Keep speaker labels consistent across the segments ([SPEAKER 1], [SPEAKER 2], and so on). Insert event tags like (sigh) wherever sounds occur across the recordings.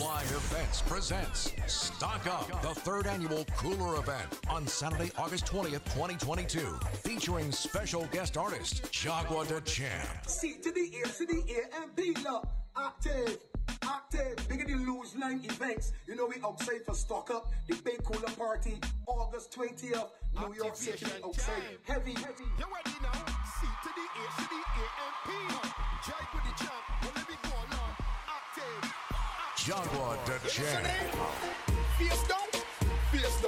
[SPEAKER 1] Live Events presents Stock Up, the third annual Cooler event on Saturday, August 20th, 2022, featuring special guest artist Jagua the Champ.
[SPEAKER 2] C to the ear, to the ear, and dealer. Active, active. Bigger the lose line events. You know we outside for stock up. The big cooler party, August 20th, New York City outside. Heavy, heavy.
[SPEAKER 3] You ready now? C to the A, to the A, and P. Jive with the champ. Well, let me go now. Active.
[SPEAKER 1] Jagua the Champ.
[SPEAKER 3] Face down, face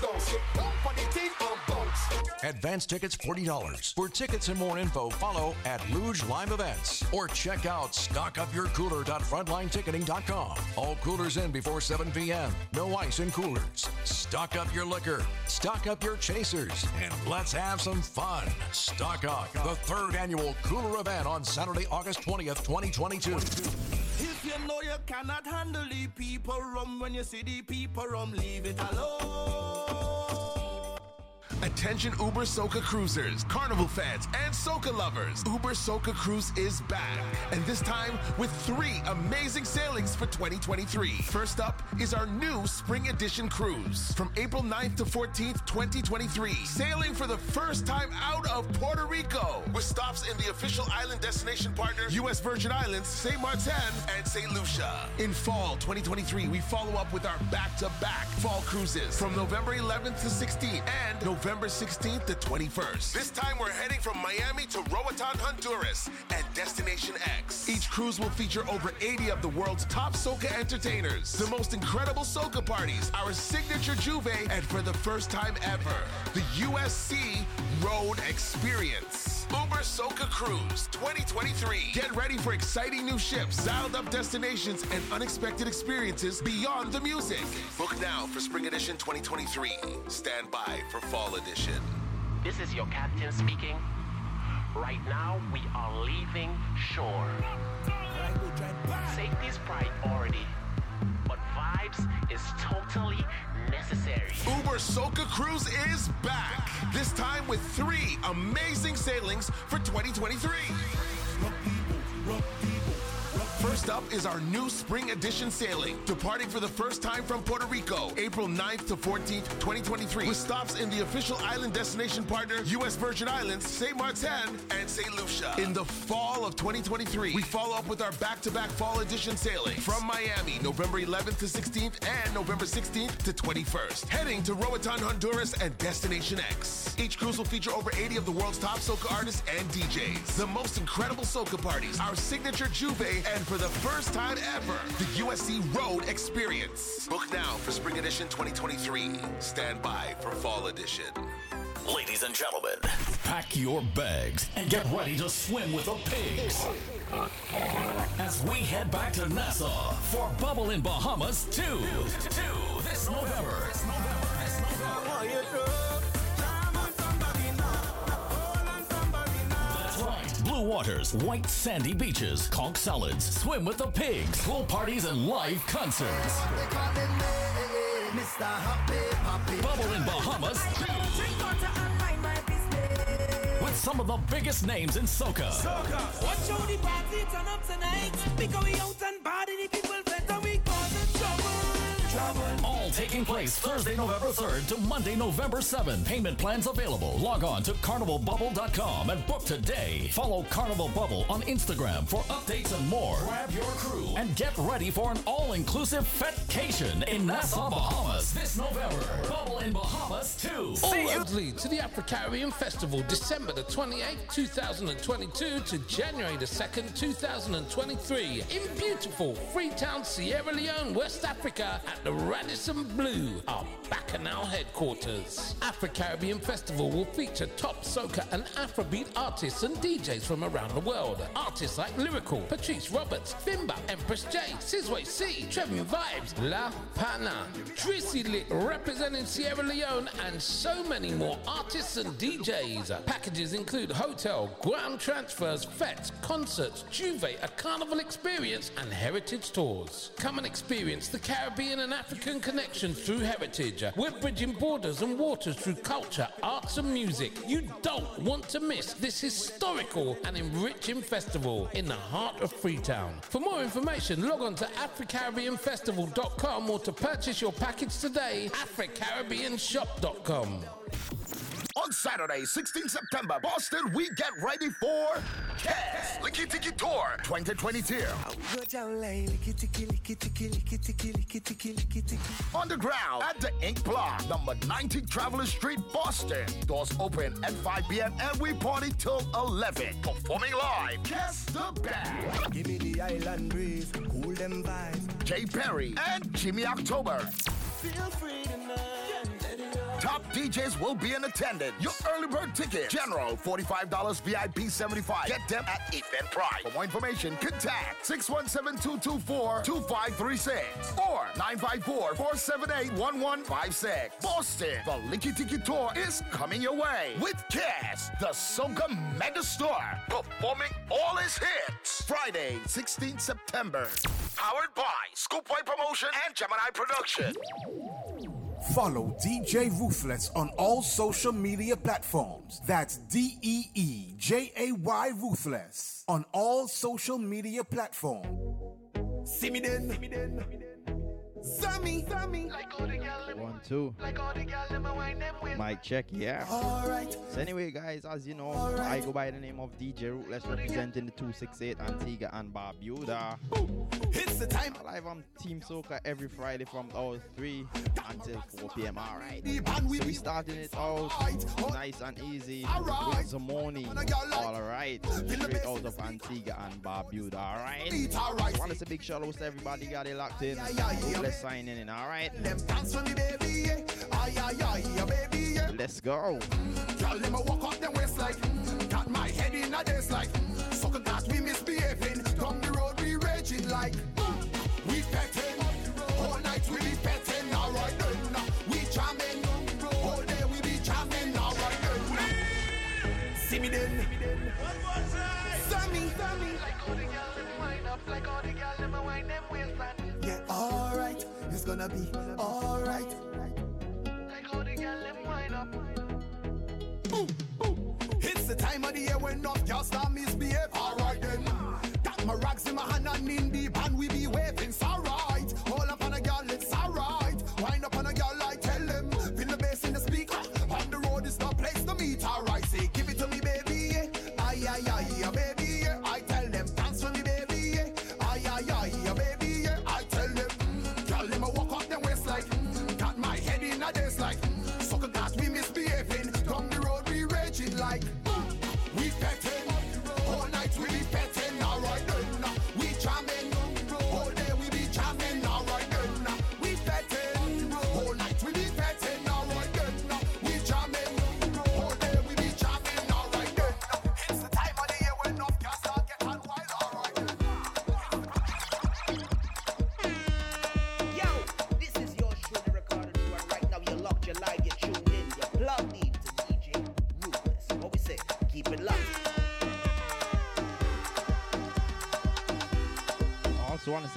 [SPEAKER 3] down. Sit down for the and.
[SPEAKER 1] Advance tickets $40. For tickets and more info, follow at Luge Lime Events or check out stockupyourcooler.frontlineticketing.com. All coolers in before 7 p.m. No ice in coolers. Stock up your liquor, stock up your chasers, and let's have some fun. Stock Up, the third annual cooler event on Saturday, August 20th, 2022.
[SPEAKER 4] If you know you cannot handle the people rum when you see the people rum, leave it alone.
[SPEAKER 5] Attention Uber Soca cruisers, carnival fans, and Soca lovers. Uber Soca Cruise is back, and this time with three amazing sailings for 2023. First up is our new spring edition cruise from April 9th to 14th, 2023. Sailing for the first time out of Puerto Rico with stops in the official island destination partner, U.S. Virgin Islands, St. Martin, and St. Lucia. In fall 2023, we follow up with our back to back fall cruises from November 11th to 16th and November 16th to 21st. This time we're heading from Miami to Roatan, Honduras at Destination X. Each cruise will feature over 80 of the world's top soca entertainers, the most incredible soca parties, our signature juve, and for the first time ever, the USC Road Experience. Uber Soca Cruise 2023. Get ready for exciting new ships, dialed up destinations, and unexpected experiences beyond the music. Book now for Spring Edition 2023. Stand by for Fall Edition.
[SPEAKER 6] This is your captain speaking. Right now, we are leaving shore. Safety is priority, but vibes is totally necessary.
[SPEAKER 5] Uber Soca Cruise is back. This time with three amazing sailings for 2023. First up is our new spring edition sailing, departing for the first time from Puerto Rico, April 9th to 14th, 2023, with stops in the official island destination partner, U.S. Virgin Islands, St. Martin, and St. Lucia. In the fall of 2023, we follow up with our back-to-back fall edition sailing from Miami, November 11th to 16th and November 16th to 21st, heading to Roatan, Honduras, and Destination X. Each cruise will feature over 80 of the world's top soca artists and DJs, the most incredible soca parties, our signature juve, and for the first time ever, the USC Road Experience. Book now for Spring Edition 2023. Stand by for Fall Edition.
[SPEAKER 7] Ladies and gentlemen, pack your bags and get ready to swim with the pigs. As we head back to Nassau for Bubble in Bahamas 2. 2 this November. This November. This November. Blue waters, white sandy beaches, conch salads, swim with the pigs, pool parties, and live concerts. Bubble in Bahamas 2. With some of the biggest names in soca.
[SPEAKER 4] Watch how the party turn up tonight. Because we out and the people better we trouble. Trouble.
[SPEAKER 7] All taking place Thursday, November 3rd to Monday, November 7th. Payment plans available. Log on to carnivalbubble.com and book today. Follow Carnival Bubble on Instagram for updates and more. Grab your crew and get ready for an all-inclusive fetcation in Nassau, Bahamas this November. Bubble in Bahamas 2.
[SPEAKER 8] All roads lead to the Afro-Caribbean Festival, December the 28th, 2022 to January the 2nd, 2023 in beautiful Freetown, Sierra Leone, West Africa at the Radisson Blu, our Bacchanal headquarters. Afro-Caribbean Festival will feature top soca and Afrobeat artists and DJs from around the world. Artists like Lyrikal, Patrice Roberts, Bimba, Empress J, Sizway C, Trevin Vibes, La Pana, Trissy Lit representing Sierra Leone, and so many more artists and DJs. Packages include hotel, ground transfers, fetes, concerts, Juve, a carnival experience, and heritage tours. Come and experience the Caribbean and African connection through heritage. Uh, we're bridging borders and waters through culture, arts, and music. You don't want to miss this historical and enriching festival in the heart of Freetown. For more information, log on to AfriCaribbeanFestival.com or to purchase your package today, AfriCaribbeanShop.com.
[SPEAKER 3] On Saturday, 16 September, Boston, we get ready for Kes Licky Tiki Tour 2022. Underground at the Ink Block, number 90 Traveler Street, Boston. Doors open at 5 p.m. and we party till 11. Performing live, Kes the Band.
[SPEAKER 9] Give me the island breeze, cool them vibes.
[SPEAKER 3] Jay Perry and Jimmy October.
[SPEAKER 9] Feel free tonight.
[SPEAKER 3] Top DJs will be in attendance. Your early bird ticket. General, $45, VIP 75 Get them at Eventbrite. For more information, contact 617-224-2536 or 954-478-1156. Boston, the Licky Tiki Tour is coming your way with Kes, the Soca Megastar, performing all his hits. Friday, 16th September. Powered by Scoop Scoopway Promotion and Gemini Production.
[SPEAKER 10] Follow DJ Ruthless on all social media platforms. That's D E E J A Y Ruthless on all social media platforms.
[SPEAKER 9] See me then. See me then. Sammy. Sammy.
[SPEAKER 11] One, two. Mic check, yeah.
[SPEAKER 9] Alright.
[SPEAKER 11] So anyway, guys, as you know, I go by the name of DJ Ruthless, representing the 268 Antigua and Barbuda.
[SPEAKER 9] It's the time.
[SPEAKER 11] Live on Team Soca every Friday from hour 3 until 4 p.m. Alright.
[SPEAKER 9] We
[SPEAKER 11] So we starting it out oh. nice and easy
[SPEAKER 9] Alright.
[SPEAKER 11] with Zamoni. Alright. Straight out of Antigua and Barbuda. Alright.
[SPEAKER 9] Beat alright.
[SPEAKER 11] Want to say big shout outs to everybody got it locked in. Ruthless signing in. Alright. Let's go.
[SPEAKER 9] Walk like Got my head in a like we misbehaving Down the road we raging like It's gonna be alright It's the time of the year when enough girls start misbehave. Alright then. Got my rags in my hand and in deep and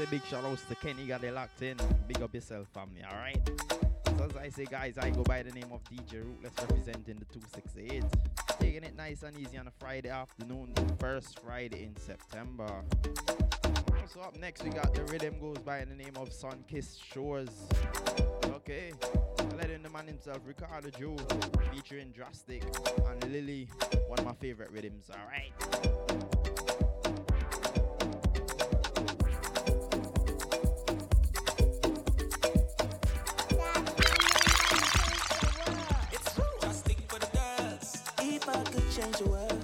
[SPEAKER 9] say
[SPEAKER 11] big shout outs to Kenny got it locked in. Big up yourself, family. All right. So as I say, guys, I go by the name of DJ Ruthless, representing the 268. Taking it nice and easy on a Friday afternoon, the first Friday in September. So up next, we got the rhythm goes by the name of Sun Kissed Shores. Okay. Letting the man himself, Ricardo Drue, featuring Drastic and Lily, one of my favorite rhythms. All
[SPEAKER 4] change the world,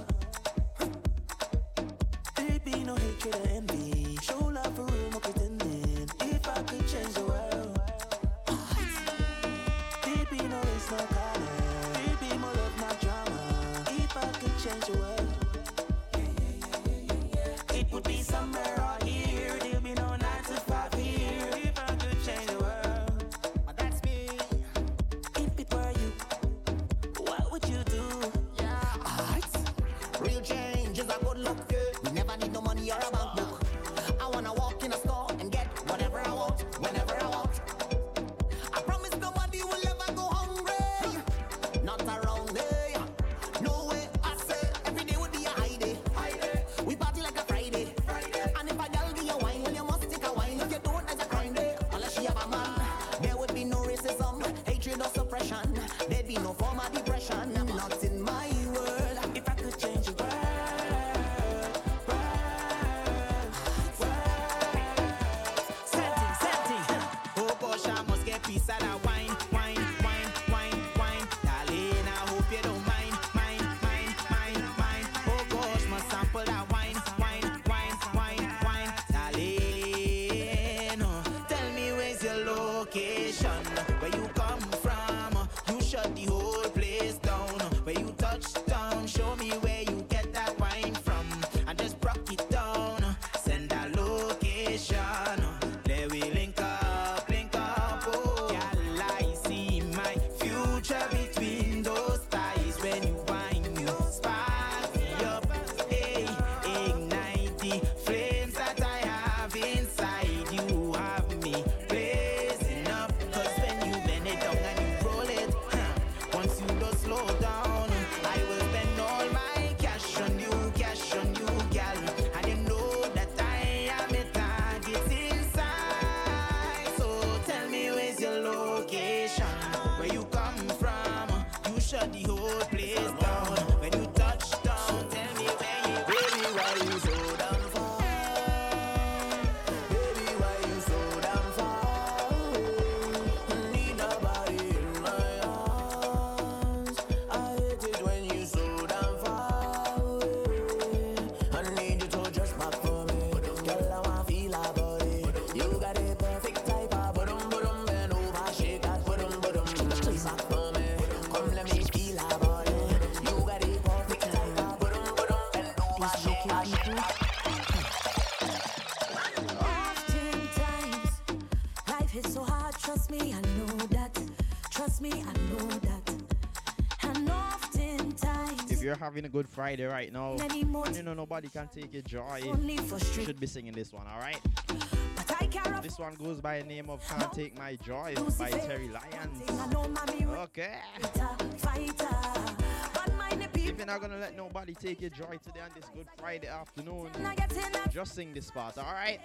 [SPEAKER 12] having a good Friday right now, and you know nobody can take your joy, you should be singing this one, alright?
[SPEAKER 11] but I care of
[SPEAKER 12] This one goes by the name of Can't Take My Joy by Terry Lyons.
[SPEAKER 11] I know mommy
[SPEAKER 12] Okay.
[SPEAKER 11] fighter, fighter. But mind the
[SPEAKER 12] If you're not gonna let nobody take your joy today on this good Friday afternoon, just sing this part, alright?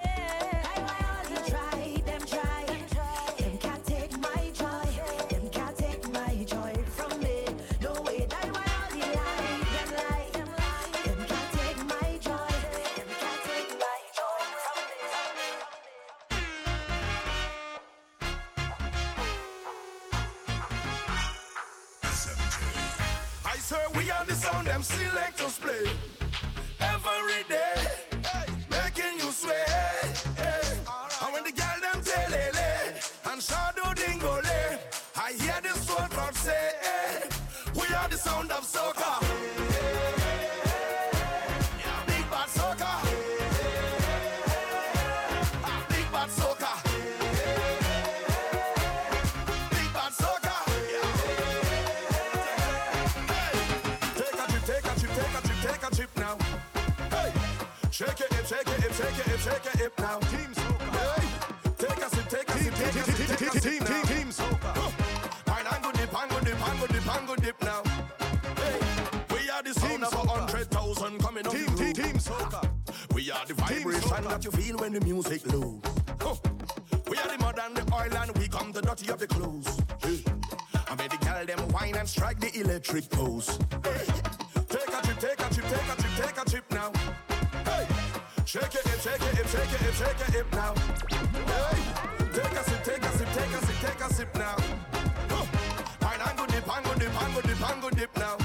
[SPEAKER 13] Shake your hip, shake your hip, shake your hip, shake your hip now. Team soca. Hey, take a sip, take a sip, take a sip, take a sip. Team soca. Pine and go dip, and go dip, and go dip, and go dip now. Hey, we are the sound of a hundred thousand coming up. Team, team, team soca. We are the vibration that you feel when the music lows. We are the mud and the oil and we come the dirty of the clothes. Hey. I made the girl them wine and strike the electric pose. Hey. Shake hip, shake hip, shake hip, shake your hip now. Hey. Take a sip, take a sip, take a sip, take a sip now. Huh. Pine and go dip, and go dip, and go dip, and go dip now.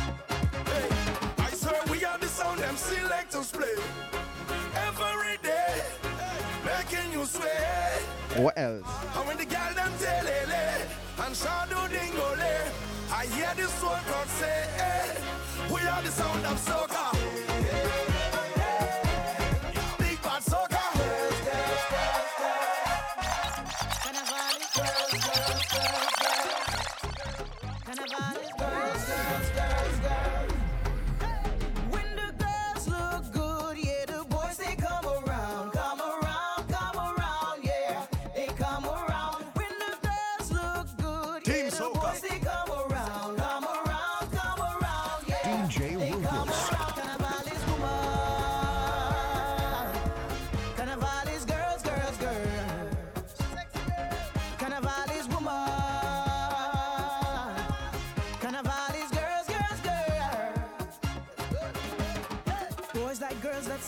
[SPEAKER 13] Hey. I swear we are the sound them selectors play every day, making you sweat.
[SPEAKER 12] What else?
[SPEAKER 13] And when the girl them telele and shadow dingole, I hear the soul crowd say, eh, we are the sound of soca. Big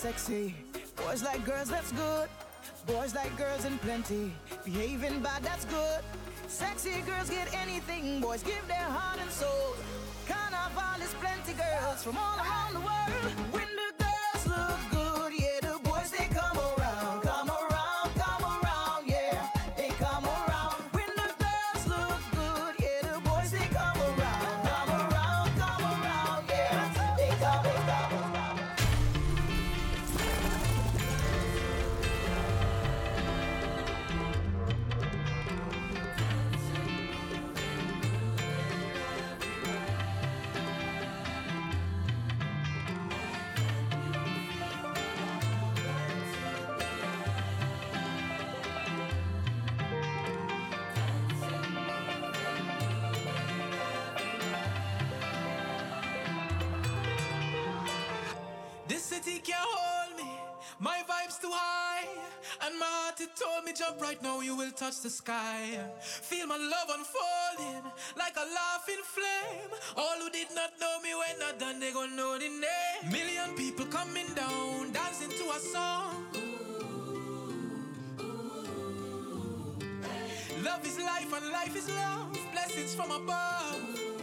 [SPEAKER 14] sexy. Boys like girls that's good. Boys like girls in plenty. Behaving bad, that's good. Sexy girls get anything. Boys give their heart and soul. Carnival is plenty girls from all around the world.
[SPEAKER 15] It told me, jump right now, you will touch the sky. Feel my love unfolding like a laughing flame. All who did not know me when not done, they gon' know the name. Million people coming down, dancing to a song. Love is life and life is love. Blessings from above.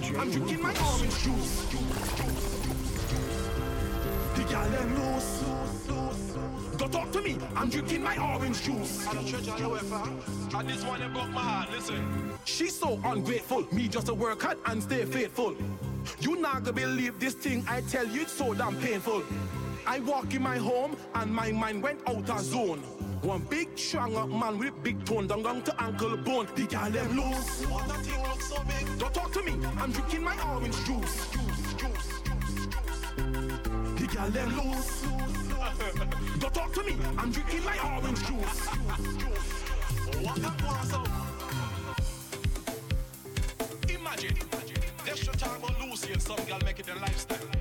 [SPEAKER 13] Don't talk to me. I'm drinking my orange juice. The girl them loose, loose, loose. Don't talk to me. I'm drinking my orange juice.
[SPEAKER 16] I don't treasure your UEFA. And this one, you broke my heart. Listen.
[SPEAKER 13] She's so ungrateful. Me just to work hard and stay faithful. You not gonna believe this thing I tell you, it's so damn painful. I walk in my home and my mind went out of zone. One big strong up man with big tone down, down to ankle bone. The girl them loose.
[SPEAKER 16] What that thing looks so big.
[SPEAKER 13] Don't talk to me. I'm drinking my orange juice. The girl them loose. (laughs) Don't talk to me. I'm drinking my orange juice.
[SPEAKER 16] What that one so? Imagine. They should talk about Lucy and some girl make it a lifestyle.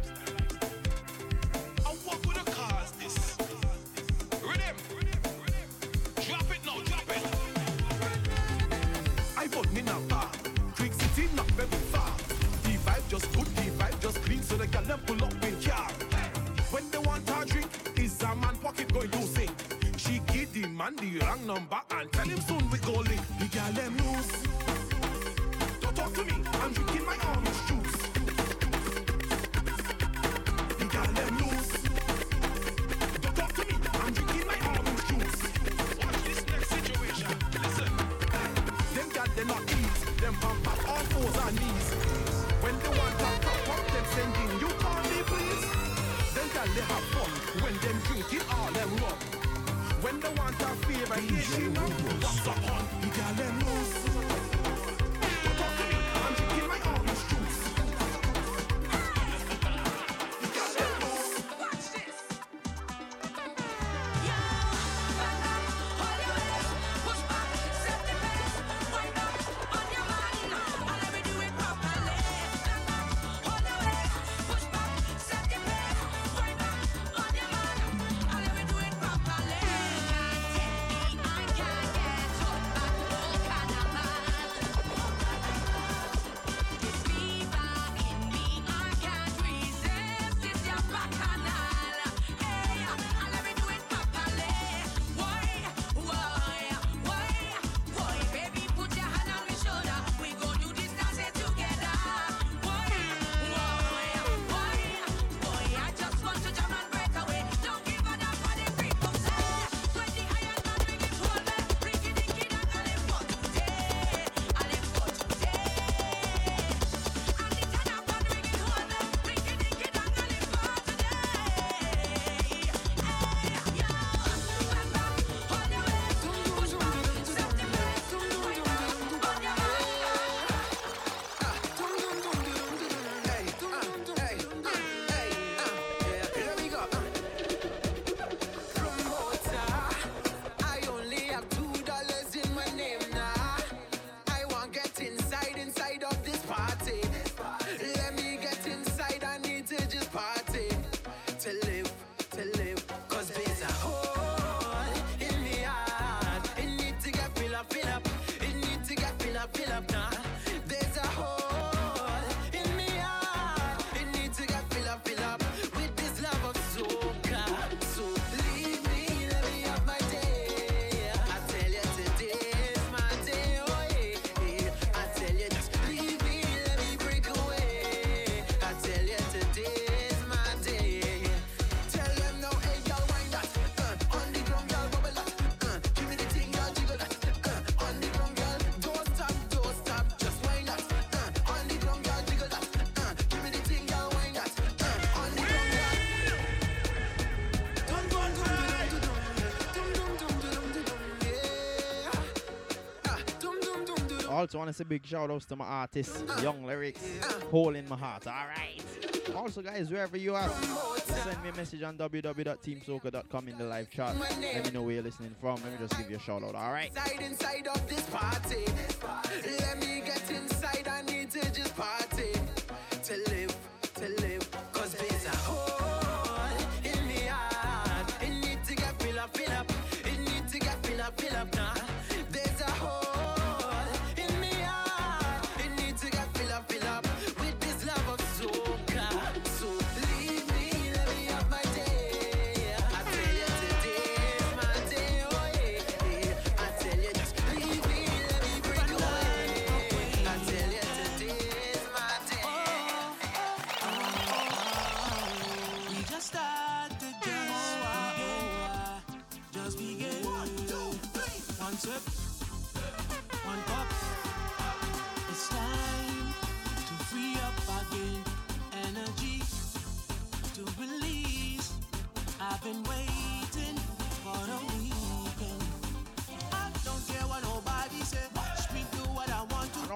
[SPEAKER 13] Them pull up in car. When they want a drink, is a man pocket going to sing. She give the man the wrong number and tell him soon we go link. The girl them loose. Don't talk to me, I'm drinking my orange juice. The girl them. Don't talk to me, I'm drinking my orange juice.
[SPEAKER 16] Watch this next situation. Listen.
[SPEAKER 13] Them them not ease, them pump up all fours and knees. When they want to pop up, them sending you please. Them got they have fun when them drinking all them rum. When they want a favor, here she know what's up on. You got them loose.
[SPEAKER 11] Also, want to say big shout outs to my artist, Young Lyrics, Hole in My Heart. All right. Also, guys, wherever you are, send me a message on www.teamsoca.com in the live chat. Let me know where you're listening from. Let me just give you a shout out. All right.
[SPEAKER 15] Inside, inside.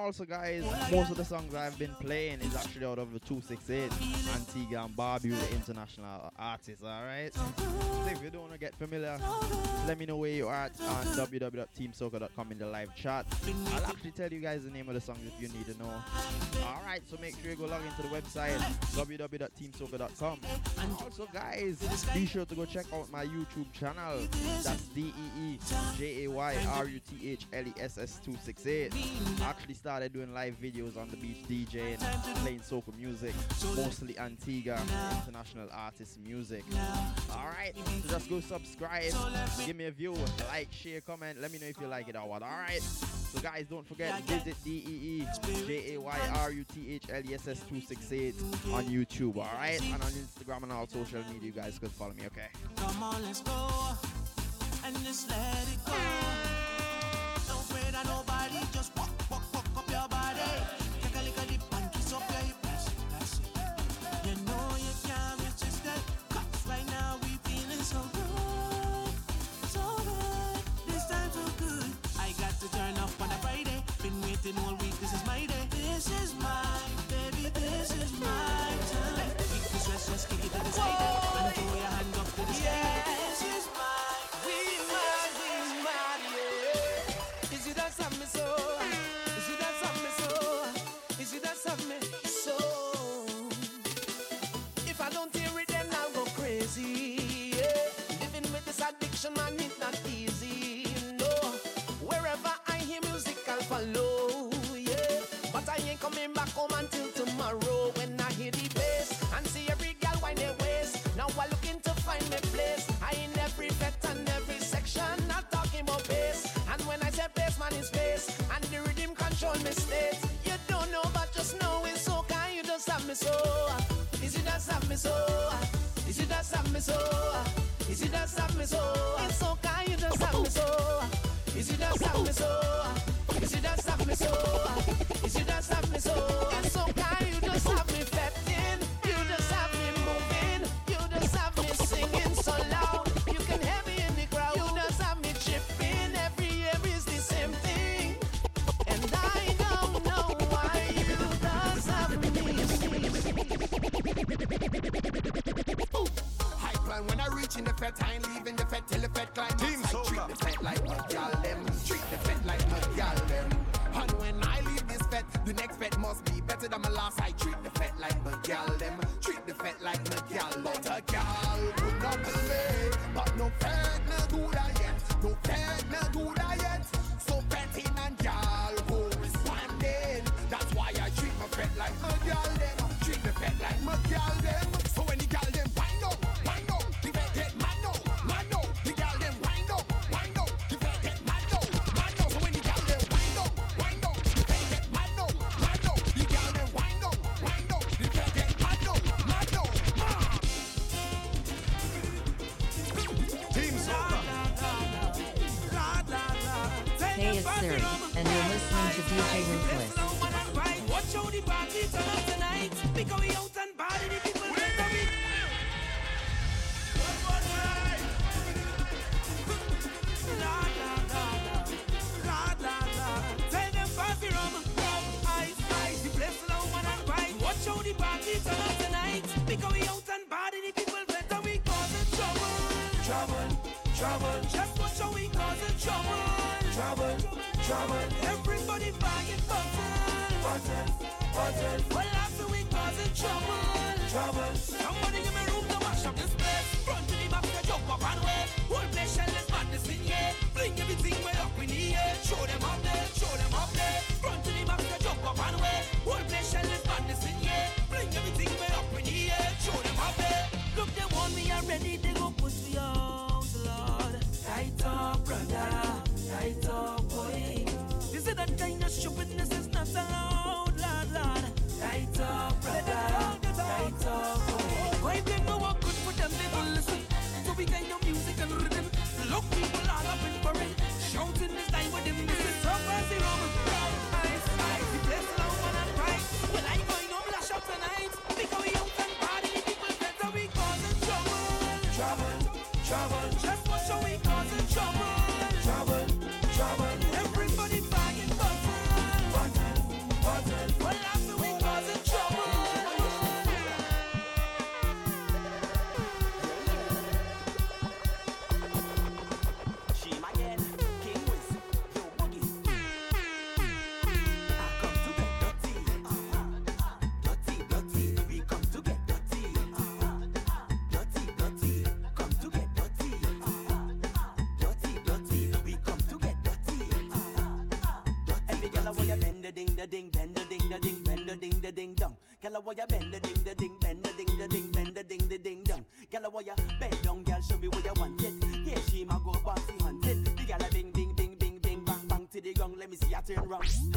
[SPEAKER 11] Also, guys, most of the songs I've been playing is actually out of the 268 Antigua and Barbu, the international artist, alright? So if you don't want to get familiar, let me know where you are at on www.teamsoca.com in the live chat. I'll actually tell you guys the name of the songs if you need to know. Alright, so make sure you go log into the website www.teamsoca.com. And also, guys, be sure to go check out my YouTube channel. That's D E E J A Y R U T H L E S S 268. I actually started doing live videos on the beach DJing, playing soca music, mostly Antigua international artist music. Alright, so just go subscribe, give me a view, like, share, comment, let me know if you like it or what. Alright, so guys, don't forget visit D E E J A Y R U T H L E S S 268 on YouTube. Alright, and on Instagram and all social media, you guys could follow me. Okay.
[SPEAKER 17] Come on, let's go and just let it go. Don't pray that nobody just Waiting all week. This is my day. This is my baby. This is my time. Kick the stress, kick it side
[SPEAKER 15] so? Is it just have me so? Is it just have me so? It's so kind. You just have me so. Is it just have me so? Is it just have me so? Is it just have me so? It's so
[SPEAKER 18] reach in
[SPEAKER 19] General.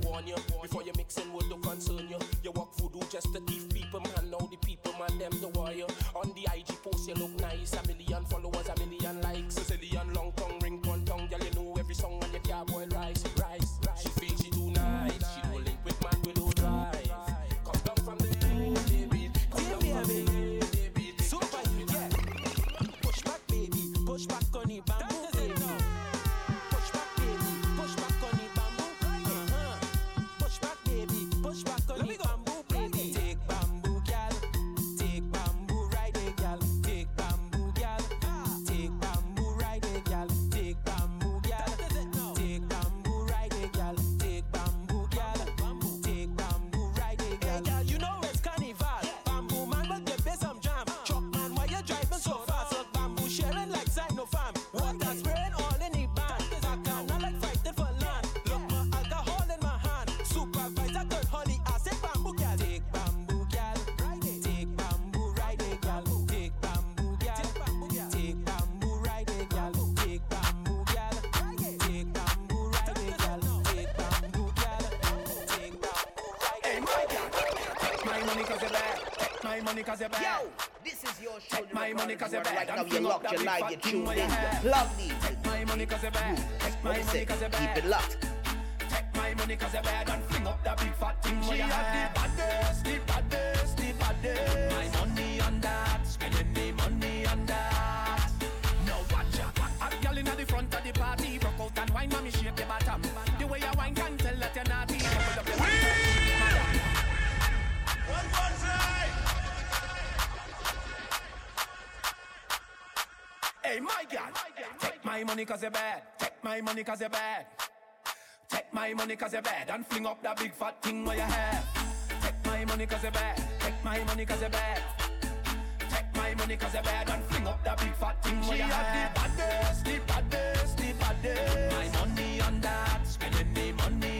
[SPEAKER 19] to
[SPEAKER 17] warn you.
[SPEAKER 13] money cause you're bad.
[SPEAKER 20] Yo, this is your show.
[SPEAKER 13] Take my money cause you're bad.
[SPEAKER 20] Right now you locked,
[SPEAKER 13] you're
[SPEAKER 20] live,
[SPEAKER 13] you're
[SPEAKER 20] tuned in. Lovely.
[SPEAKER 13] Take my money cause you're bad. Take my money cause you're bad.
[SPEAKER 20] Keep it locked.
[SPEAKER 13] Take my money cause you're bad and fling up that big fat thing.
[SPEAKER 21] She
[SPEAKER 13] had
[SPEAKER 21] the
[SPEAKER 13] bad money cause you're bad. Take my money cause you're bad. Take my money cause you're bad. And fling up that big fat thing where you have. Take my money cause you're bad. Take my money cause you're bad. Take my money cause you're bad. And fling up that big fat thing where you
[SPEAKER 21] have. the baddest, the baddest, the baddest.
[SPEAKER 13] My money on that. Spending
[SPEAKER 21] the
[SPEAKER 14] money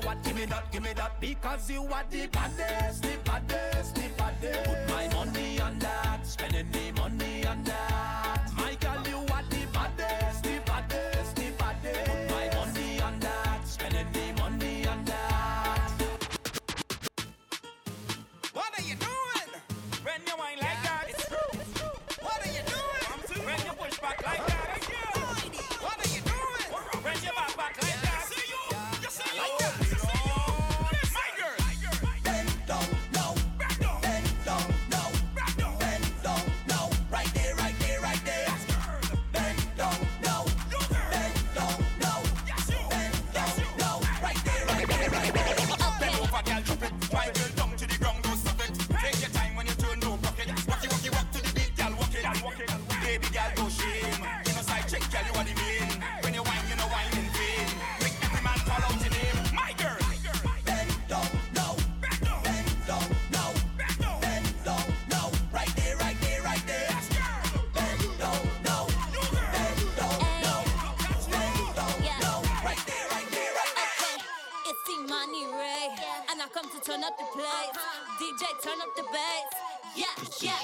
[SPEAKER 14] for what? Give me that, give me that. Because you are the baddest, the baddest, the baddest. Put my money on that. Spending the money.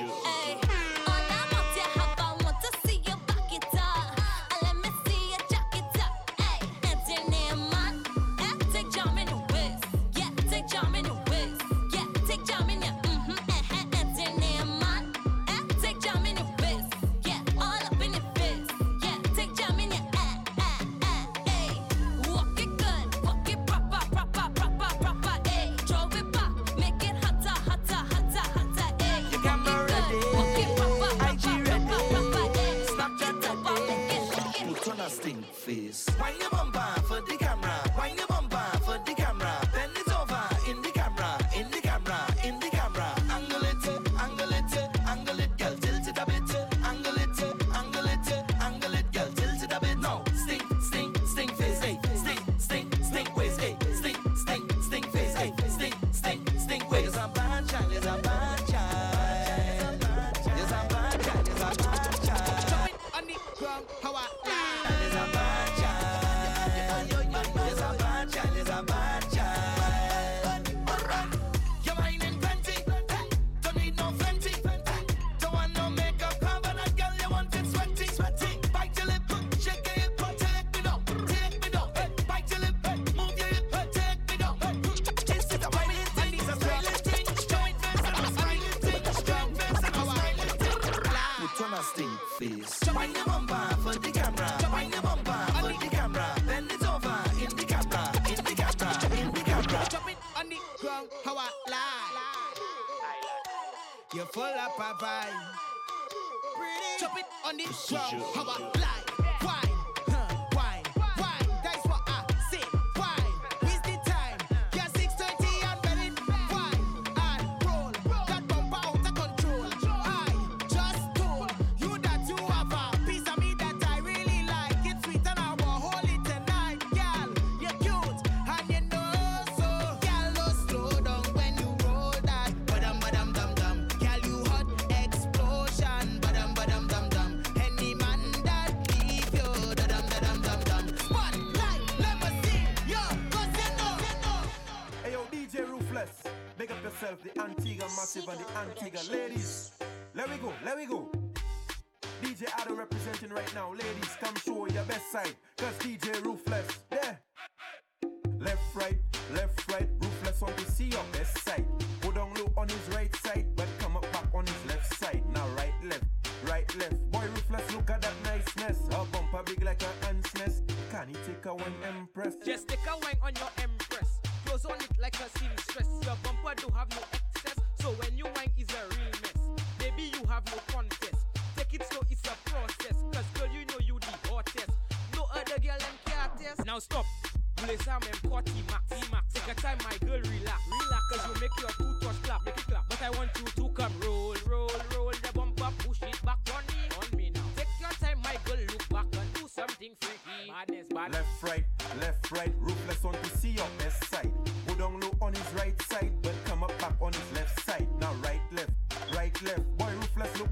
[SPEAKER 14] you.
[SPEAKER 18] please. turn
[SPEAKER 9] a stink face. Join the bumper for the camera. Join the bumper for the camera. Bend it over in the camera, in the camera, in the camera.
[SPEAKER 14] Jump it on the ground, how I lie. You're full of a vibe. Pretty. Chop it on the ground, how I lie. go, let me
[SPEAKER 22] go. DJ Adam representing right now. Ladies, come show your best side.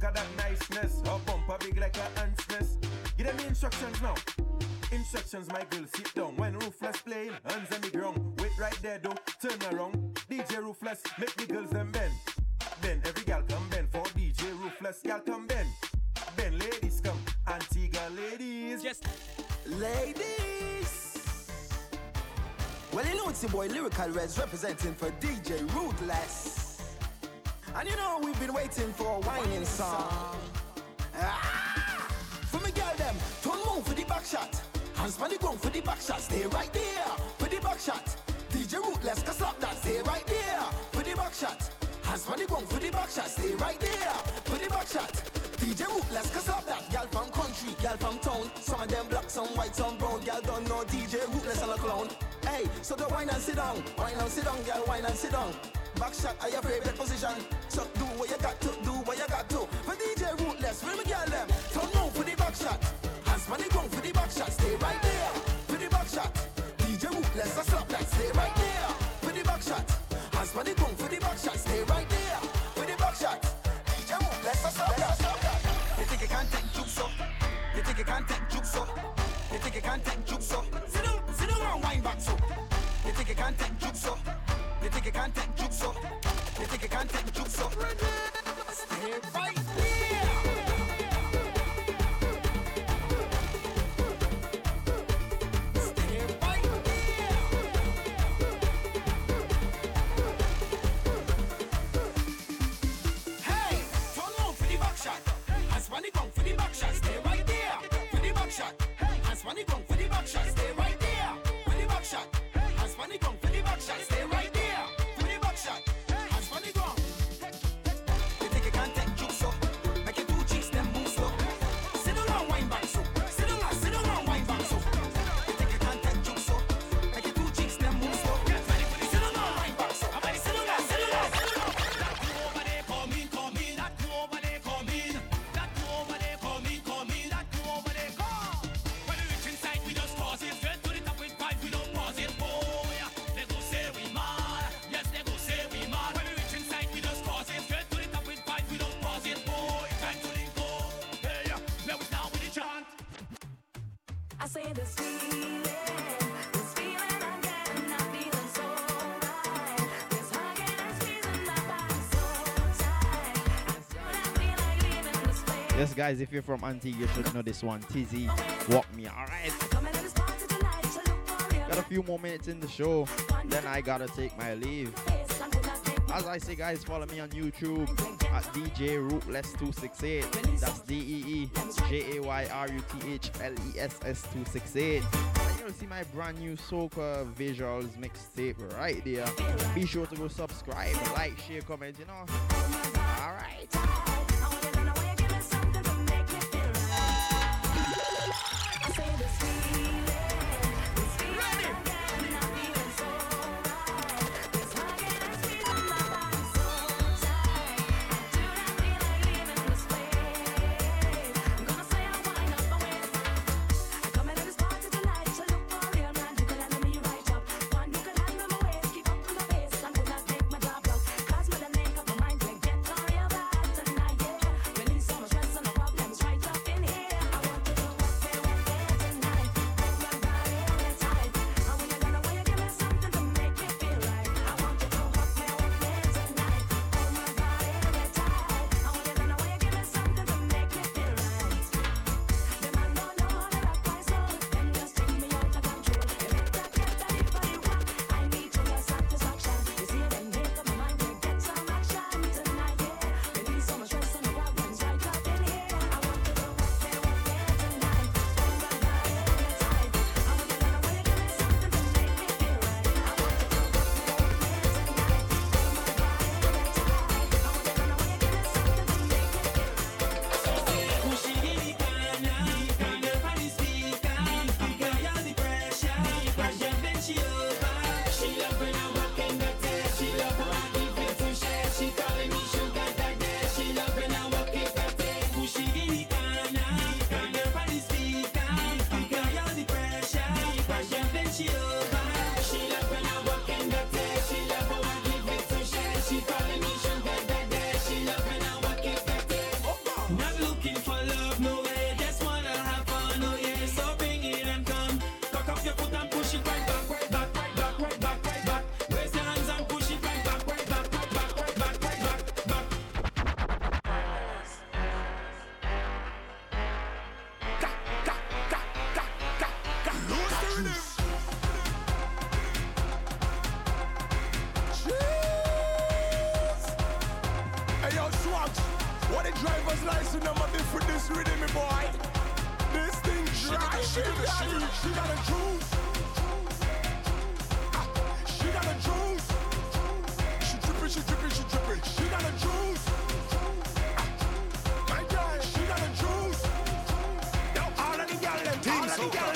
[SPEAKER 22] Look at that niceness. Her bumper big like a ant's nest. Give them the instructions now. Instructions, my girl, sit down. When Ruthless playing, hands on the ground. Wait right there, though. Turn around. DJ Ruthless, make the girls them bend. Bend, every gal come bend for DJ Ruthless. Gal come bend. Bend, ladies come. Antigua ladies. Yes.
[SPEAKER 9] Ladies. Well, you know it's your boy Lyrical Reds representing for DJ Ruthless. And you know we've been waiting for a whining song. Ah! For me girl them, turn move for the back shot. Hands on the ground for the back shot. Stay right there for the back shot. DJ Ruthless, cause slap that. Stay right there for the back shot. Hands on the ground for the back shot. Stay right there for the back shot. DJ Ruthless, cause slap that Gal from country, gal from town Some of them black, some white, some brown Gal don't know DJ Ruthless and a clown Hey, so go wine and sit down Wine and sit down, gal, wine and sit down Back shot are your favorite position. So do what you got to, do what you got to. For DJ Ruthless, feel me gal them? Turn now for the back shot. Hands on the ground for the back shot. Stay right there for the back shot. DJ Ruthless, I slap that. Stay right there for the back shot. Hands on the ground for the back shot. Stay right there for the back shot. DJ Ruthless, I slap that. You think you can't take jukes up? You think you can't take jukes up? You think you can't take jukes up? Sit down, sit down and wind back so. You think you can't take jukes up? Think you can't take jukes up? You think you can't take jukes up? Stay right on for the back shot. Stay right there for the back shot. Ground for the back shot. Stay right there for the back shot.
[SPEAKER 11] Guys, if you're from Antigua, you should know this one. Tizzy, Walk Me, alright? Got a few more minutes in the show, then I gotta take my leave. As I say, guys, follow me on YouTube at DJ Ruthless268. That's D E E J A Y R U T H L E S S 268. And you'll see my brand new Soca Visuals mixtape right there. Be sure to go subscribe, like, share, comment, you know.
[SPEAKER 13] License number be for this rhythm, me boy? This thing dry. She, got it. she got a juice. She got a juice. She dripping, she dripping, she dripping. She got a juice. My girl, she got a juice. Yo, all of the gal them, all of the gal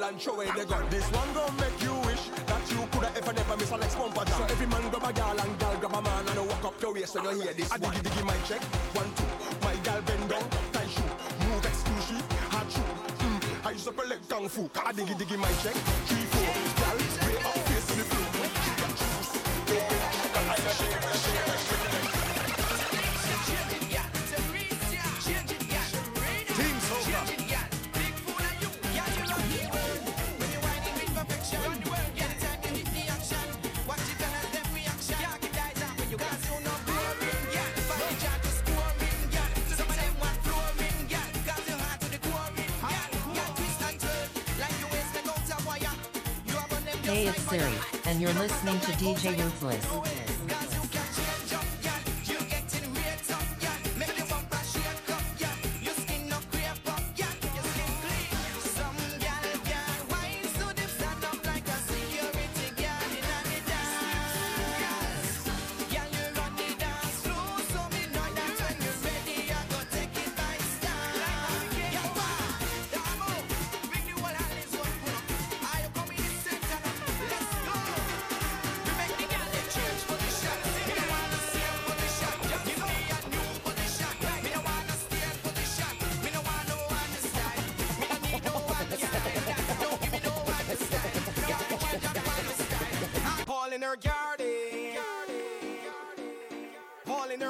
[SPEAKER 13] gal and throw away the gun. This one gon' make you wish that you coulda ever never miss a Lex bumper jam. So every man grab a gal and gal grab a man and walk up your waist when you hear this. I diggy diggy my check, one two. My gal bend down, tie shoe, move exclusive, hard shoe. Mm, I use up a leg kung fu. I diggy diggy my check, three
[SPEAKER 14] you're listening to DJ Ruthless.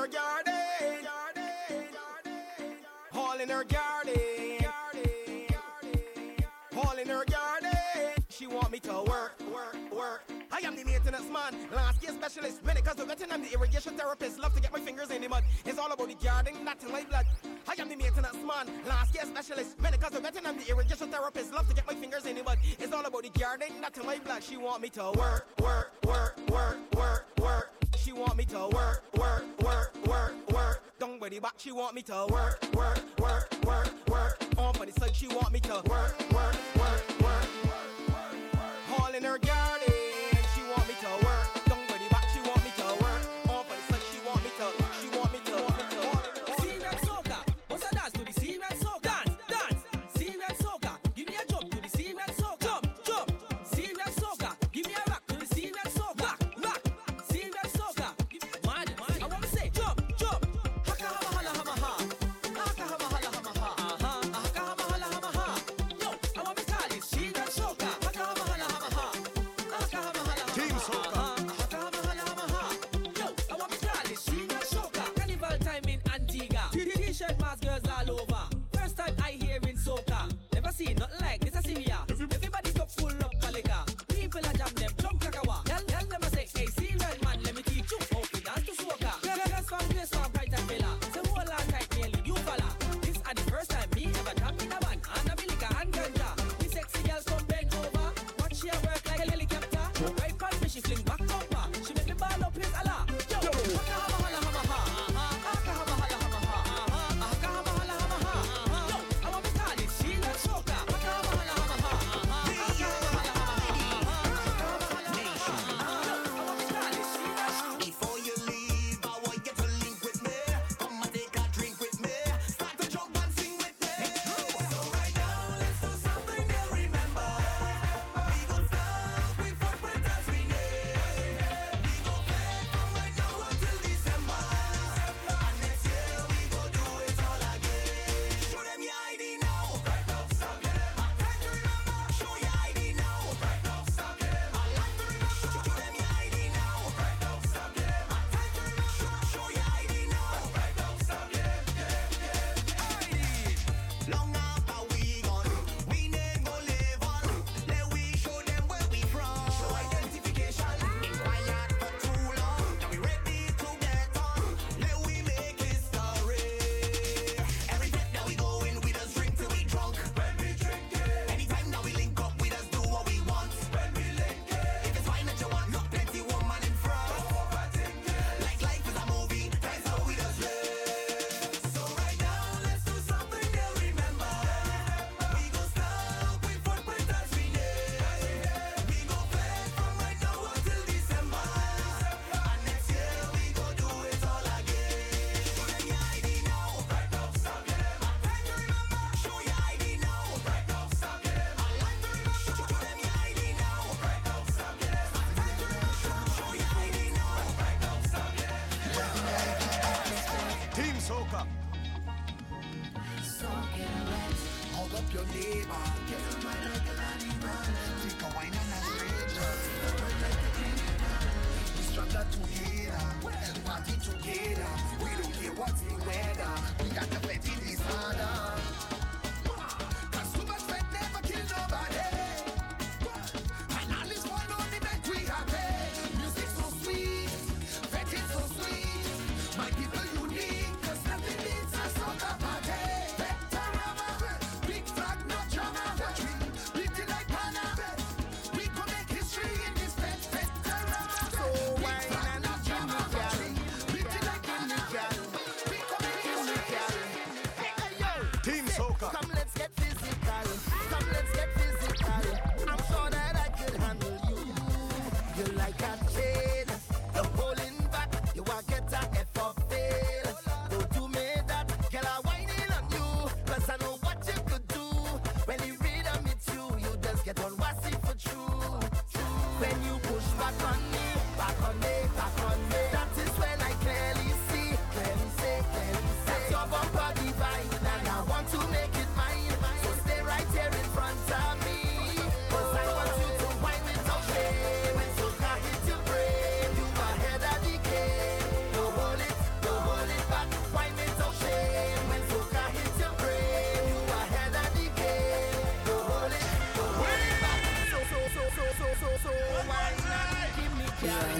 [SPEAKER 13] Her garden. Paul in her garden. Paul in her garden. She want me to work, work, work. I am the maintenance man, landscape specialist. When it comes to wetting, I'm the irrigation therapist. Love to get my fingers in the mud. It's all about the garden, in my blood. I am the maintenance man, landscape specialist. When it comes to wetting, I'm the irrigation therapist. Love to get my fingers in the mud. It's all about the garden, not in my blood. She want me to work, work, work, work, work, work. She want me to work, work, work, work, work. Don't worry back, she want me to work, work, work, work, work. On for the side, she want me to work, work, work, work.
[SPEAKER 20] All in her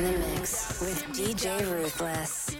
[SPEAKER 9] in
[SPEAKER 17] the
[SPEAKER 18] mix with DJ Ruthless.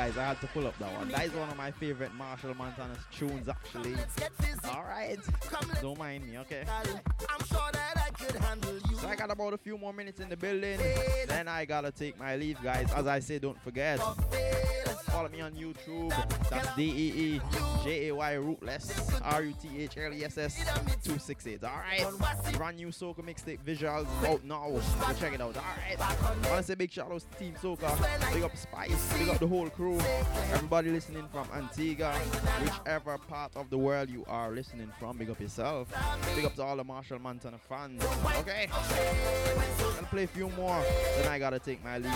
[SPEAKER 11] guys. I had to pull up that one. That is one of my favorite Marshall Montana's tunes, actually. All right. Don't mind me, okay?
[SPEAKER 17] could handle you.
[SPEAKER 11] So I got about a few more minutes in the building. Then I gotta take my leave, guys. As I say, don't forget. Follow me on YouTube. That's D E E J A Y Ruthless R U T H L E S S 268. Alright. Brand new Soca mixtape visuals out now. Go check it out. Alright. Wanna say big shout outs to Team Soca. Big up Spice. Big up the whole crew. Everybody listening from Antigua, whichever part of the world you are listening from, big up yourself. Big up to all the Marshall Montana fans. Okay? I'll play a few more, then I gotta take my leave.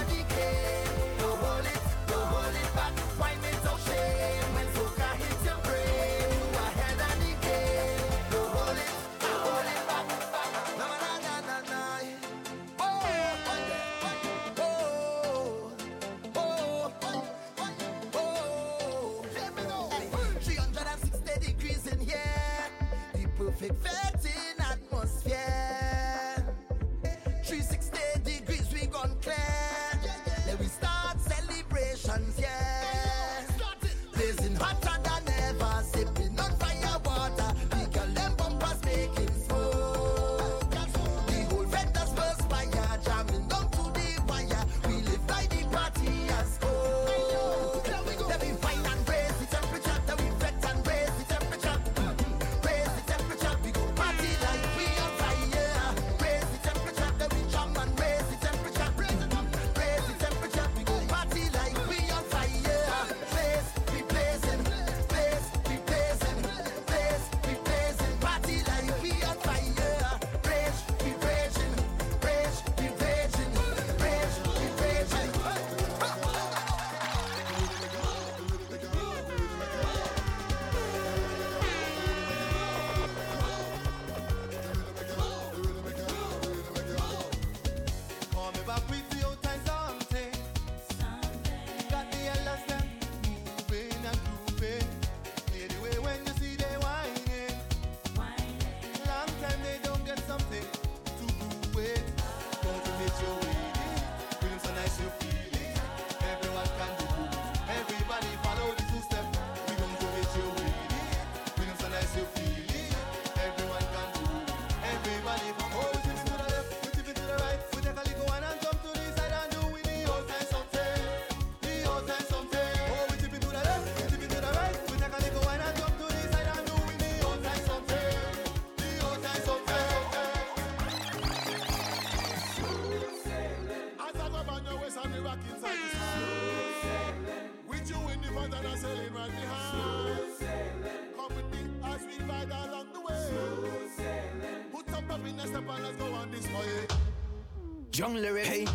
[SPEAKER 23] Young lyric, hey,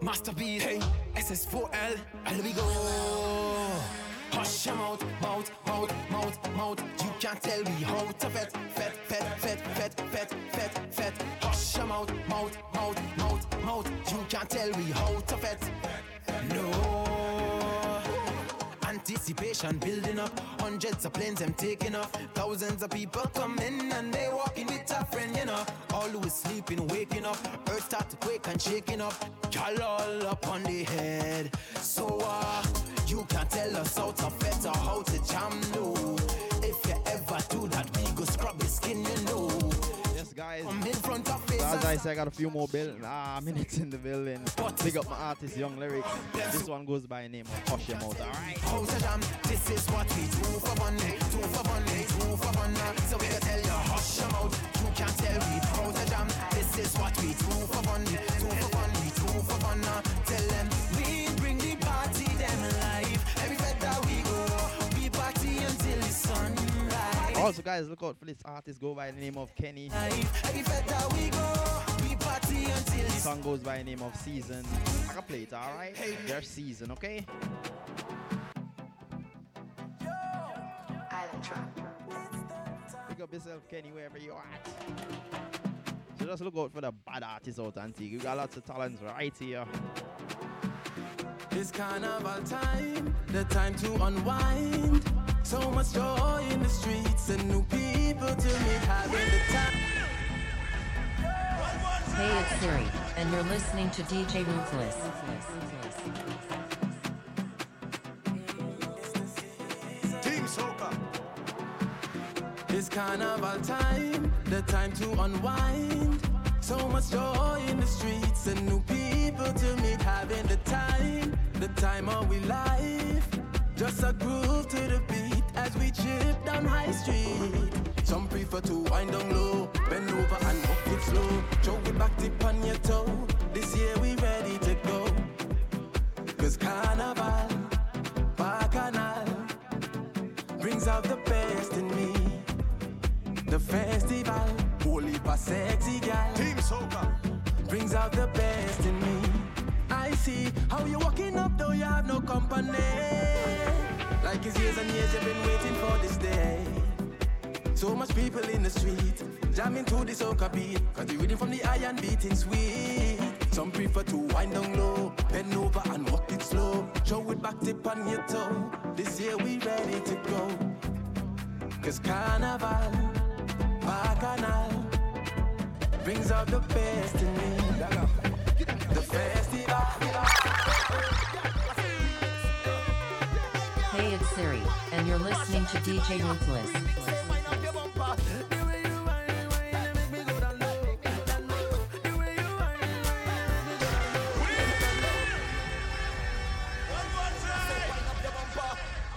[SPEAKER 23] masterpiece, hey, SS4L, and we go. Hush your mouth, mouth, mouth, mouth, mouth. You can't tell me how to fet, fet, fet, fet, fet, fet, fet, fet. Hush your mouth, mouth, mouth, mouth, mouth. You can't tell me how to fet. Anticipation building up, hundreds of planes them taking off, thousands of people coming and they walking with a friend, you know. All who is sleeping, waking up, earth start to quake and shaking up, y'all all up on the head. So uh, you can tell us how to fet or how to jam, no. If you ever do that, we go scrub your skin, you know.
[SPEAKER 11] Yes, guys.
[SPEAKER 23] Come in front of.
[SPEAKER 11] As I say, I got a few more bill, ah, (laughs) minutes in the building. Big up my artist, Young Lyrics. This one goes by the name of Hush Your Mouth, alright?
[SPEAKER 23] How to jam, this is what we do for fun, do for fun, do for fun. So we tell you, hush your mouth, you can't tell me how to jam. This is what we do for fun, do for fun, we do for fun. uh.
[SPEAKER 11] Also, guys, look out for this artist. Go by the name of Kenny.
[SPEAKER 23] Every fed that we go, we party until the
[SPEAKER 11] song goes by the name of Season. I can play it, alright? Their season, okay? Pick up yourself, Kenny, wherever you are at. So just look out for the bad artists out and see. You got lots of talents right here.
[SPEAKER 15] It's carnival time, the time to unwind. So much joy in the streets and new people to meet, having the time.
[SPEAKER 24] Hey, it's Siri, and you're listening to DJ Ruthless.
[SPEAKER 15] Team Soca. It's carnival time, the time to unwind. So much joy in the streets and new people to meet, having the time, the time of we life. Just a groove to the beat as we trip down High Street. Some prefer to wind down low, bend over and walk it slow. Show it back tip on your toe. This year we ready to go. Cause carnival, bacchanal, brings out the best in me. The festival, holy for sexy gal. Team Soca brings out the best in me. I see how you're walking up though you have no company. Like it's years and years you've been waiting for this day. So much people in the street, jamming to the soca beat. Cause the rhythm from the iron beating sweet. Some prefer to wind down low, bend over and walk it slow. Show it back tip on your toe. This year we ready to go. Cause carnival, bacchanal, brings out the best in me. The festival.
[SPEAKER 24] Siri, and you're listening to DJ Ruthless.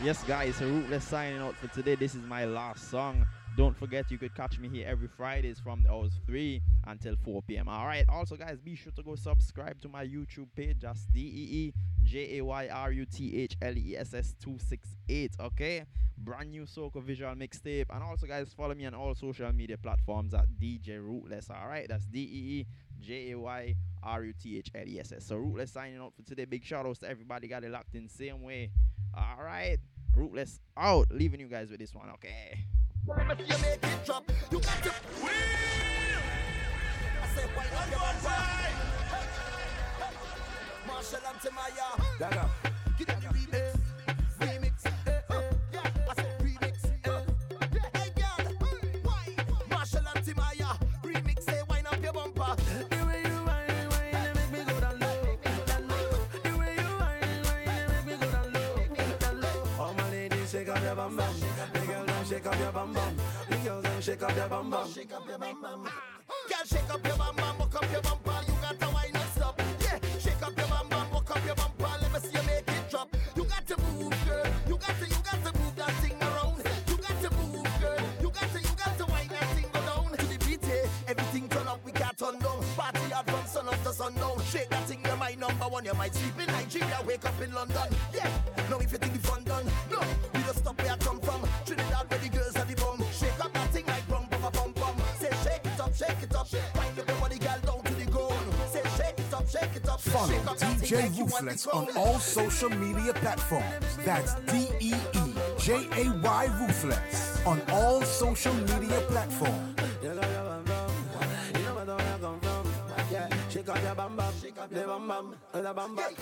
[SPEAKER 11] Yes, guys, so Ruthless signing out for today. This is my last song. Don't forget, you could catch me here every Fridays from the hours 3 until 4 p.m. All right. Also, guys, be sure to go subscribe to my YouTube page. Just D E E J A Y R U T H L E S S 268. Okay. Brand new Soca visual mixtape. And also, guys, follow me on all social media platforms at DJ Ruthless. All right. That's D E E J A Y R U T H L E S S. So, Ruthless signing out for today. Big shout outs to everybody. Got it locked in same way. All right. Ruthless out. Leaving you guys with this one. Okay.
[SPEAKER 18] Machel and Timaya. Dagger. Get on the remix. Remix. eh, eh. I say remix. eh. Hey, girl. Why? Machel and Timaya. Remix. Say, wind up your bumper. The way you whine, whine, you make me go down low, down low. The way you whine, whine, you make me go down low, down low. All my ladies, shake up your bum bum. The girl, them shake up your bum bum. The girls, them shake up your bum bum. Shake up your bum bum. Girl, shake up your bum bum, walk up your bumper. You unknown shit. That thing you might number one. You might sleep in Nigeria, wake up in London. Yeah, no, if you think the fun done, no, we just stop where I come from. Trinidad, where the girls are the. Shake up that thing like bum, bum, bum, bum. Say shake it up, shake it up. Wind up your body, girl, down to the ground. Say shake it up, shake it up.
[SPEAKER 10] Follow
[SPEAKER 18] shake up
[SPEAKER 10] DJ
[SPEAKER 18] like
[SPEAKER 10] on all social media platforms. That's D E E J A Y Ruthless on all social media platforms.
[SPEAKER 4] Shake on your bam bam, the bam bam, the bam bam.